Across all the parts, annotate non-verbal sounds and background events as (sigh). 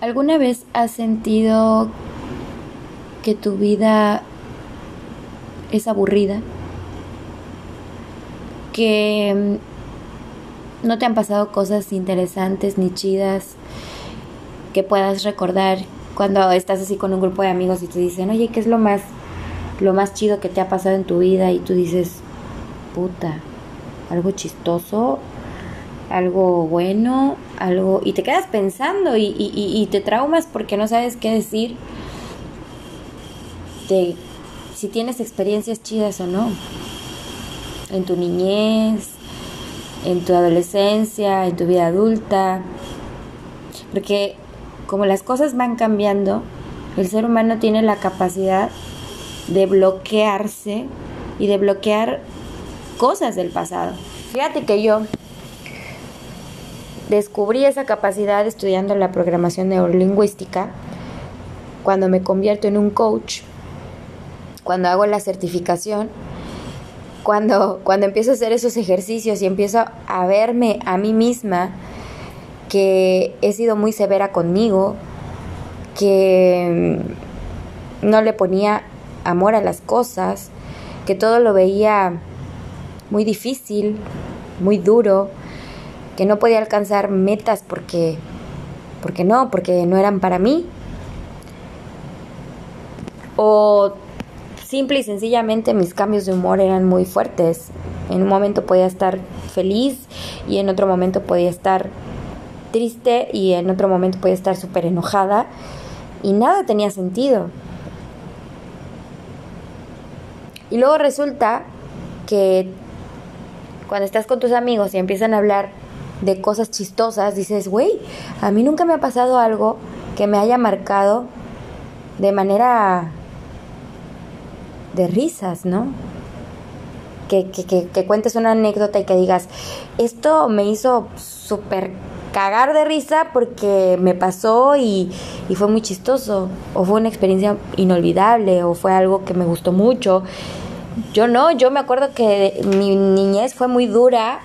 ¿Alguna vez has sentido que tu vida es aburrida? Que mm, no te han pasado cosas interesantes ni chidas que puedas recordar cuando estás así con un grupo de amigos y te dicen, oye, ¿qué es lo más, lo más chido que te ha pasado en tu vida? Y tú dices, puta, algo chistoso, algo bueno, algo y te quedas pensando y, y, te traumas porque no sabes qué decir de si tienes experiencias chidas o no en tu niñez, en tu adolescencia, en tu vida adulta, porque como las cosas van cambiando, el ser humano tiene la capacidad de bloquearse y de bloquear cosas del pasado. Fíjate que yo Descubrí esa capacidad estudiando la programación neurolingüística cuando me convierto en un coach, cuando hago la certificación, cuando, cuando empiezo a hacer esos ejercicios y empiezo a verme a mí misma que he sido muy severa conmigo, que no le ponía amor a las cosas, que todo lo veía muy difícil, muy duro, que no podía alcanzar metas porque, porque no, porque no eran para mí. O simple y sencillamente mis cambios de humor eran muy fuertes. En un momento podía estar feliz y en otro momento podía estar triste y en otro momento podía estar súper enojada y nada tenía sentido. Y luego resulta que cuando estás con tus amigos y empiezan a hablar de cosas chistosas, dices, güey, a mí nunca me ha pasado algo que me haya marcado de manera de risas, ¿no? Que, que, que, cuentes una anécdota y que digas, esto me hizo súper cagar de risa porque me pasó y, y, fue muy chistoso, o fue una experiencia inolvidable, o fue algo que me gustó mucho. Yo no, yo me acuerdo que mi niñez fue muy dura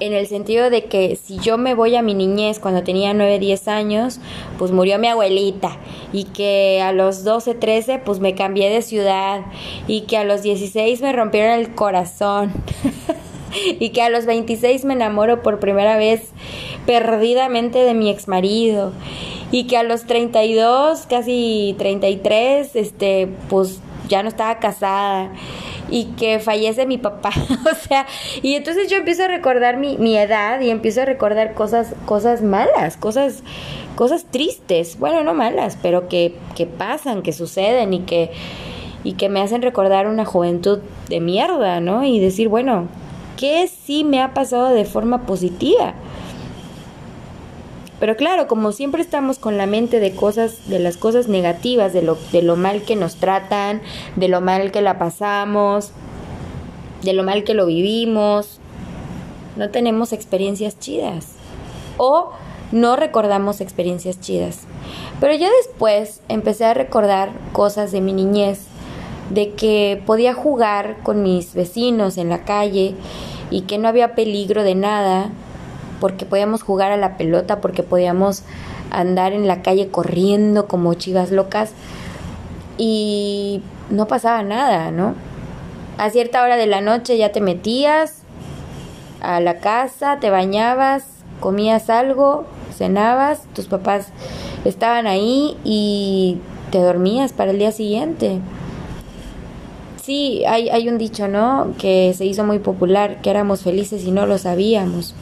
en el sentido de que si yo me voy a mi niñez cuando tenía 9, 10 años, pues murió mi abuelita y que a los 12, 13 pues me cambié de ciudad y que a los 16 me rompieron el corazón (laughs) y que a los 26 me enamoro por primera vez perdidamente de mi ex marido y que a los 32, casi 33, este pues ya no estaba casada y que fallece mi papá. (laughs) o sea, y entonces yo empiezo a recordar mi, mi edad y empiezo a recordar cosas, cosas malas, cosas, cosas tristes. Bueno, no malas, pero que, que pasan, que suceden y que, y que me hacen recordar una juventud de mierda, ¿no? Y decir, bueno, ¿qué sí me ha pasado de forma positiva? Pero claro, como siempre estamos con la mente de cosas, de las cosas negativas, de lo, de lo mal que nos tratan, de lo mal que la pasamos, de lo mal que lo vivimos, no tenemos experiencias chidas. O no recordamos experiencias chidas. Pero yo después empecé a recordar cosas de mi niñez, de que podía jugar con mis vecinos en la calle y que no había peligro de nada porque podíamos jugar a la pelota, porque podíamos andar en la calle corriendo como chivas locas y no pasaba nada, ¿no? A cierta hora de la noche ya te metías a la casa, te bañabas, comías algo, cenabas, tus papás estaban ahí y te dormías para el día siguiente. Sí, hay, hay un dicho, ¿no? Que se hizo muy popular, que éramos felices y no lo sabíamos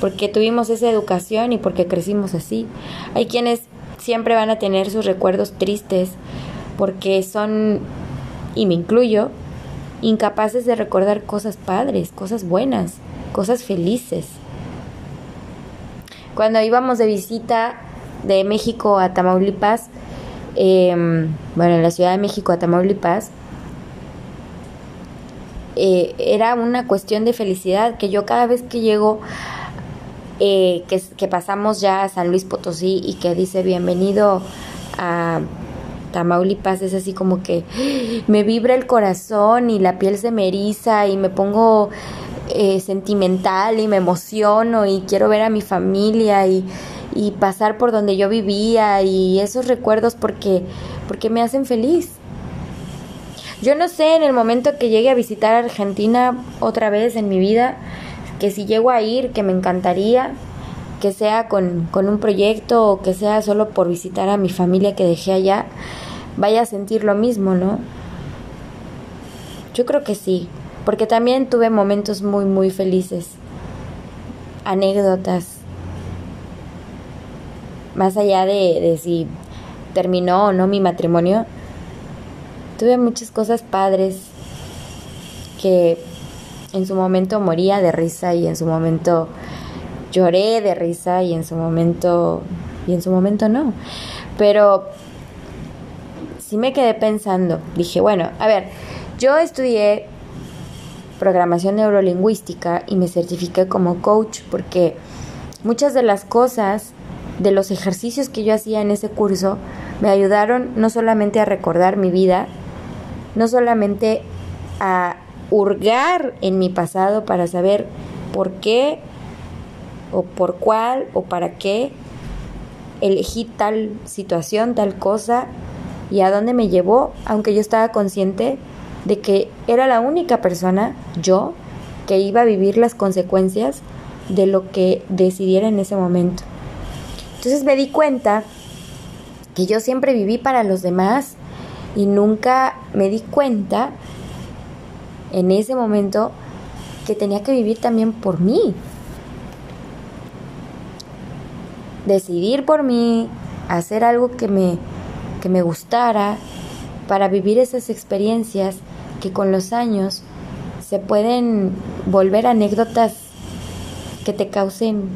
porque tuvimos esa educación y porque crecimos así. Hay quienes siempre van a tener sus recuerdos tristes porque son, y me incluyo, incapaces de recordar cosas padres, cosas buenas, cosas felices. Cuando íbamos de visita de México a Tamaulipas, em, bueno, en la Ciudad de México a Tamaulipas, eh, era una cuestión de felicidad que yo cada vez que llego eh, que, pasamos ya a San Luis Potosí y que dice bienvenido a Tamaulipas, es así como que me vibra el corazón y la piel se me eriza y me pongo eh, sentimental y me emociono y quiero ver a mi familia y, y pasar por donde yo vivía y esos recuerdos porque, porque me hacen feliz. Yo no sé en el momento que llegue a visitar Argentina otra vez en mi vida, que si llego a ir, que me encantaría, que sea con, con un proyecto o que sea solo por visitar a mi familia que dejé allá, vaya a sentir lo mismo, ¿no? Yo creo que sí, porque también tuve momentos muy, muy felices, anécdotas, más allá de, de si terminó o no mi matrimonio, tuve muchas cosas padres que en su momento moría de risa y en su momento lloré de risa y en su momento y en su momento no. Pero sí me quedé pensando, dije, bueno, a ver, yo estudié programación neurolingüística y me certifiqué como coach porque muchas de las cosas de los ejercicios que yo hacía en ese curso me ayudaron no solamente a recordar mi vida, no solamente a hurgar en mi pasado para saber por qué o por cuál o para qué elegí tal situación, tal cosa y a dónde me llevó, aunque yo estaba consciente de que era la única persona, yo, que iba a vivir las consecuencias de lo que decidiera en ese momento. Entonces me di cuenta que yo siempre viví para los demás y nunca me di cuenta en ese momento que tenía que vivir también por mí. Decidir por mí, hacer algo que me, que me gustara, para vivir esas experiencias que con los años se pueden volver anécdotas que te causen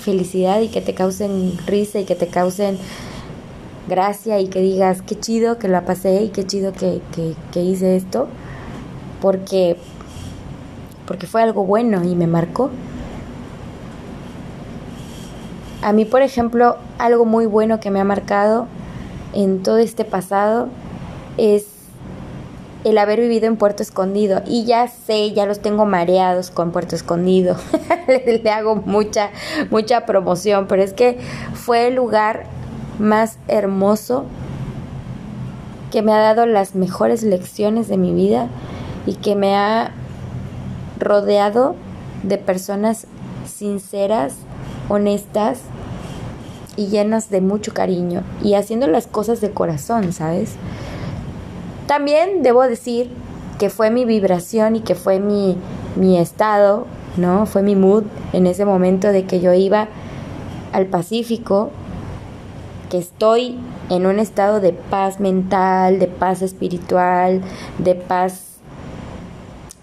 felicidad y que te causen risa y que te causen gracia y que digas qué chido que la pasé y qué chido que, que, hice esto porque porque fue algo bueno y me marcó a mí por ejemplo algo muy bueno que me ha marcado en todo este pasado es el haber vivido en Puerto Escondido. Y ya sé, ya los tengo mareados con Puerto Escondido. (laughs) le, le, hago mucha, mucha promoción, pero es que fue el lugar más hermoso que me ha dado las mejores lecciones de mi vida y que me ha rodeado de personas sinceras, honestas y llenas de mucho cariño y haciendo las cosas de corazón, ¿sabes? También debo decir que fue mi vibración y que fue mi, mi estado, ¿no? Fue mi mood en ese momento de que yo iba al Pacífico que estoy en un estado de paz mental, de paz espiritual, de paz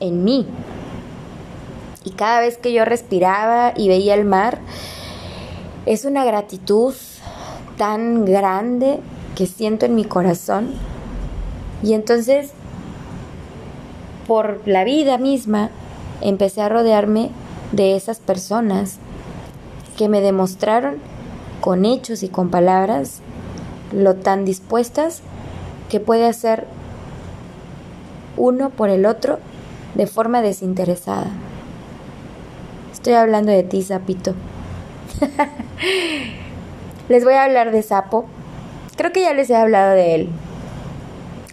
en mí. Y cada vez que yo respiraba y veía el mar, es una gratitud tan grande que siento en mi corazón. Y entonces, por la vida misma, empecé a rodearme de esas personas que me demostraron con hechos y con palabras lo tan dispuestas que puede hacer uno por el otro de forma desinteresada. Estoy hablando de ti, Sapito. (laughs) les voy a hablar de Sapo. Creo que ya les he hablado de él.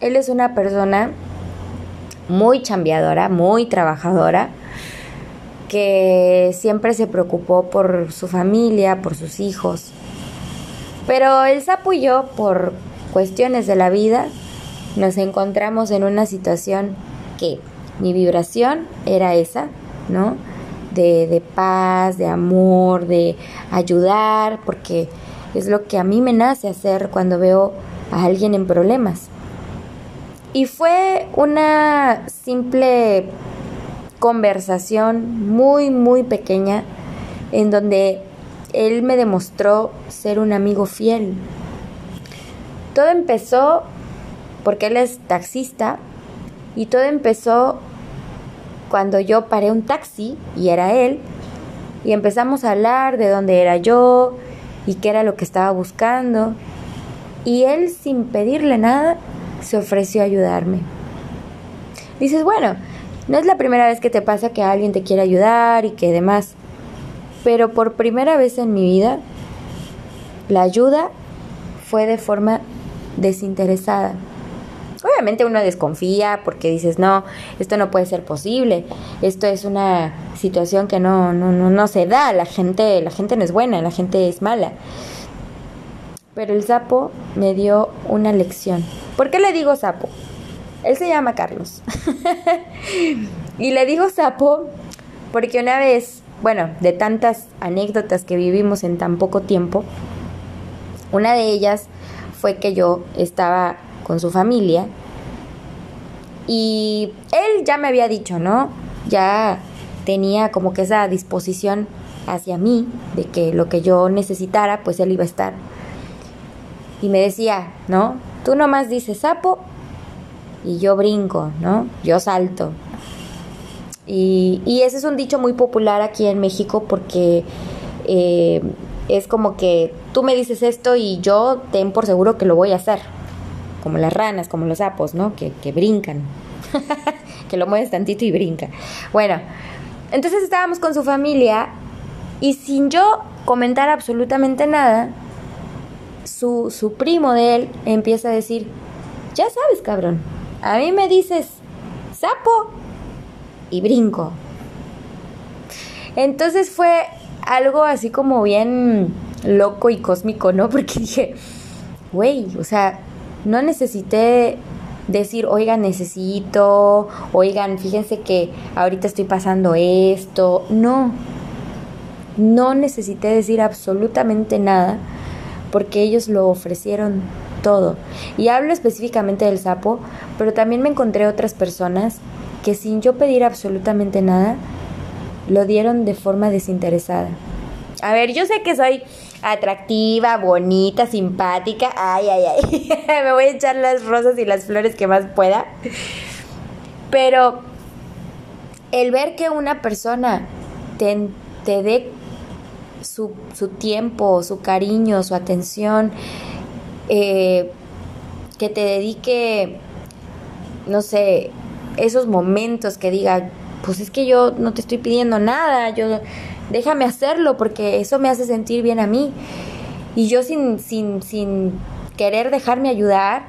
Él es una persona muy chambeadora, muy trabajadora, que siempre se preocupó por su familia, por sus hijos. Pero el sapo y yo, por cuestiones de la vida, nos encontramos en una situación que mi vibración era esa, ¿no? De, paz, de amor, de ayudar, porque es lo que a mí me nace hacer cuando veo a alguien en problemas. Y fue una simple conversación muy, muy pequeña en donde él me demostró ser un amigo fiel. Todo empezó porque él es taxista y todo empezó cuando yo paré un taxi y era él y empezamos a hablar de dónde era yo y qué era lo que estaba buscando y él sin pedirle nada se ofreció a ayudarme. Dices, bueno, no es la primera vez que te pasa que alguien te quiere ayudar y que demás, pero por primera vez en mi vida la ayuda fue de forma desinteresada. Obviamente uno desconfía porque dices, no, esto no puede ser posible, esto es una situación que no, no, no, no se da, la gente, la gente no es buena, la gente es mala. Pero el sapo me dio una lección. ¿Por qué le digo sapo? Él se llama Carlos. (laughs) y le digo sapo porque una vez, bueno, de tantas anécdotas que vivimos en tan poco tiempo, una de ellas fue que yo estaba con su familia y él ya me había dicho, ¿no? Ya tenía como que esa disposición hacia mí de que lo que yo necesitara, pues él iba a estar. Y me decía, ¿no? Tú nomás dices sapo y yo brinco, ¿no? Yo salto. Y, ese es un dicho muy popular aquí en México porque eh, es como que tú me dices esto y yo ten por seguro que lo voy a hacer. Como las ranas, como los sapos, ¿no? Que, que brincan. (laughs) que lo mueves tantito y brinca. Bueno, entonces estábamos con su familia y sin yo comentar absolutamente nada, su, su primo de él empieza a decir, ya sabes, cabrón, a mí me dices sapo y brinco. Entonces fue algo así como bien loco y cósmico, ¿no? (laughs) Porque dije, güey, o sea, no necesité decir, oigan, necesito, oigan, fíjense que ahorita estoy pasando esto. No, no necesité decir absolutamente nada porque ellos lo ofrecieron todo. Y hablo específicamente del sapo, pero también me encontré otras personas que sin yo pedir absolutamente nada, lo dieron de forma desinteresada. A ver, yo sé que soy atractiva, bonita, simpática. Ay, ay, ay. (laughs) me voy a echar las rosas y las flores que más pueda. Pero el ver que una persona te, te dé su, su tiempo, su cariño, su atención, eh, que te dedique, no sé, esos momentos que diga, pues es que yo no te estoy pidiendo nada, yo déjame hacerlo porque eso me hace sentir bien a mí. Y yo sin, sin, sin querer dejarme ayudar,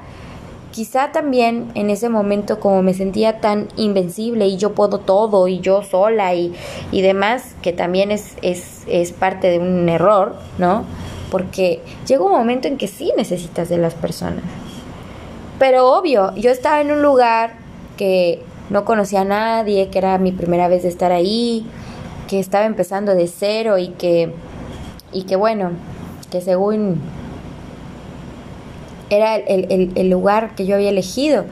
quizá también en ese momento como me sentía tan invencible y yo puedo todo y yo sola y, y demás, que también es, es, es parte de un error, ¿no? porque llega un momento en que sí necesitas de las personas. Pero obvio, yo estaba en un lugar que no conocía a nadie, que era mi primera vez de estar ahí, que estaba empezando de cero y que, y que bueno, que según era el, el lugar que yo había elegido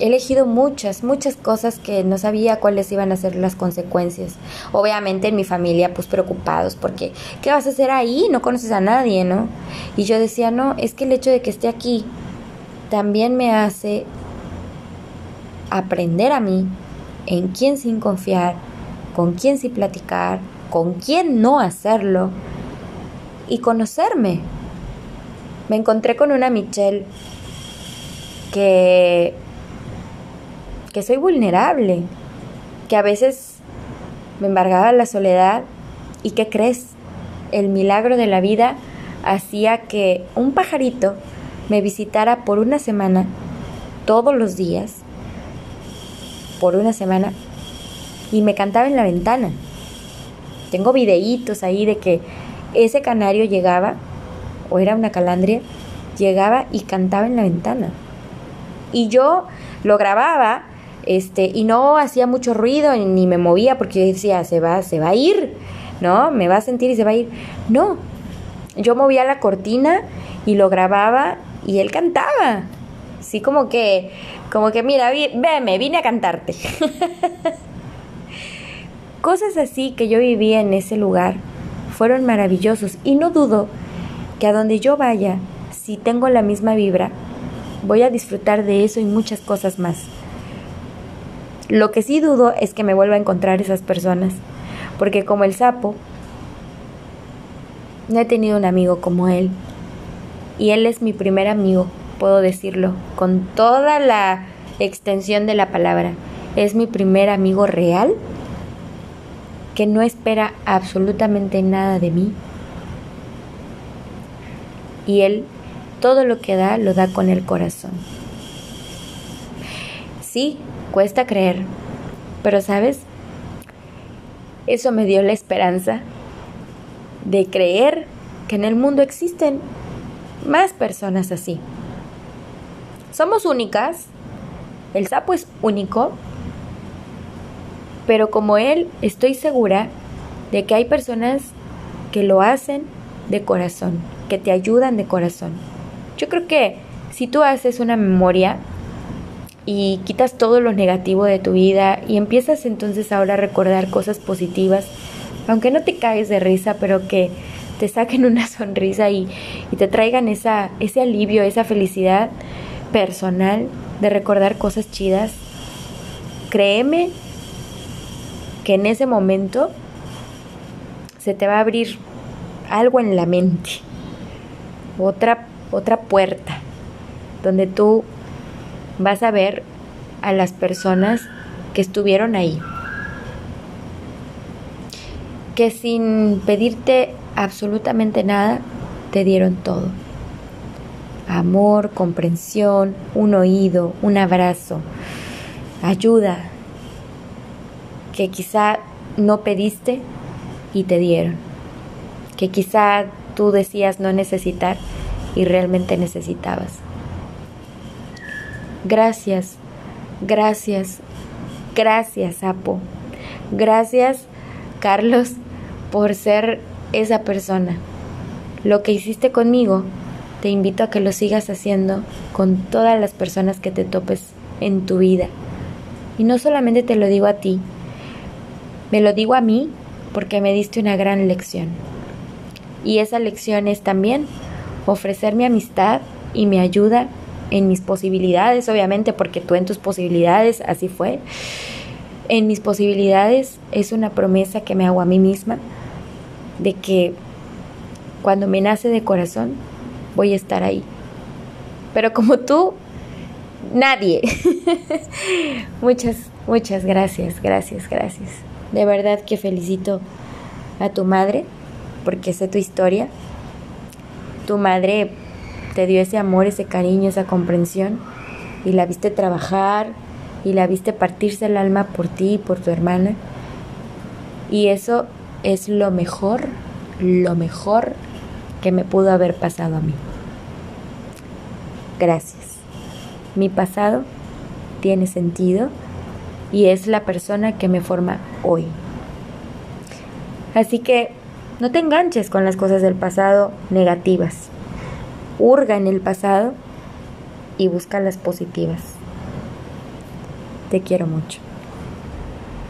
he elegido muchas, muchas cosas que no sabía cuáles iban a ser las consecuencias. Obviamente en mi familia pues preocupados porque ¿qué vas a hacer ahí? No conoces a nadie, ¿no? Y yo decía, no, es que el hecho de que esté aquí también me hace aprender a mí en quién sin confiar, con quién sin platicar, con quién no hacerlo y conocerme. Me encontré con una Michelle que que soy vulnerable, que a veces me embargaba la soledad y que crees, el milagro de la vida hacía que un pajarito me visitara por una semana, todos los días, por una semana, y me cantaba en la ventana. Tengo videitos ahí de que ese canario llegaba, o era una calandria, llegaba y cantaba en la ventana. Y yo lo grababa este, y no hacía mucho ruido ni me movía porque yo decía, se va, se va a ir, ¿no? Me va a sentir y se va a ir. No, yo movía la cortina y lo grababa y él cantaba. Sí, como que, como que, mira, veme, vine a cantarte. (laughs) Cosas así que yo vivía en ese lugar fueron maravillosos y no dudo que a donde yo vaya, si tengo la misma vibra, voy a disfrutar de eso y muchas cosas más. Lo que sí dudo es que me vuelva a encontrar esas personas, porque como el sapo, no he tenido un amigo como él. Y él es mi primer amigo, puedo decirlo, con toda la extensión de la palabra. Es mi primer amigo real que no espera absolutamente nada de mí, y Él todo lo que da lo da con el corazón. Sí, cuesta creer, pero sabes, eso me dio la esperanza de creer que en el mundo existen más personas así. Somos únicas, el sapo es único, pero como él estoy segura de que hay personas que lo hacen de corazón, que te ayudan de corazón. Yo creo que si tú haces una memoria y quitas todo lo negativo de tu vida y empiezas entonces ahora a recordar cosas positivas, aunque no te caes de risa, pero que te saquen (laughs) una sonrisa y, y te traigan esa, ese alivio, esa felicidad personal de recordar cosas chidas, créeme que en ese momento se te va a abrir algo en la mente, otra otra puerta donde tú vas a ver a las personas que estuvieron ahí, que sin pedirte absolutamente nada, te dieron todo. Amor, comprensión, un oído, un abrazo, ayuda, que quizá no pediste y te dieron, que quizá tú decías no necesitar y realmente necesitabas. Gracias, gracias, gracias, Sapo. Gracias, Carlos, por ser esa persona. Lo que hiciste conmigo, te invito a que lo sigas haciendo con todas las personas que te topes en tu vida. Y no solamente te lo digo a ti, me lo digo a mí porque me diste una gran lección. Y esa lección es también ofrecer mi amistad y mi ayuda en mis posibilidades, obviamente, porque tú en tus posibilidades, así fue. En mis posibilidades es una promesa que me hago a mí misma de que cuando me nace de corazón voy a estar ahí. Pero como tú, nadie. (laughs) muchas, muchas gracias, gracias, gracias. De verdad que felicito a tu madre porque sé tu historia tu madre te dio ese amor, ese cariño, esa comprensión y la viste trabajar y la viste partirse el alma por ti y por tu hermana. Y eso es lo mejor, lo mejor que me pudo haber pasado a mí. Gracias. Mi pasado tiene sentido y es la persona que me forma hoy. Así que no te enganches con las cosas del pasado negativas. Hurga en el pasado y busca las positivas. Te quiero mucho.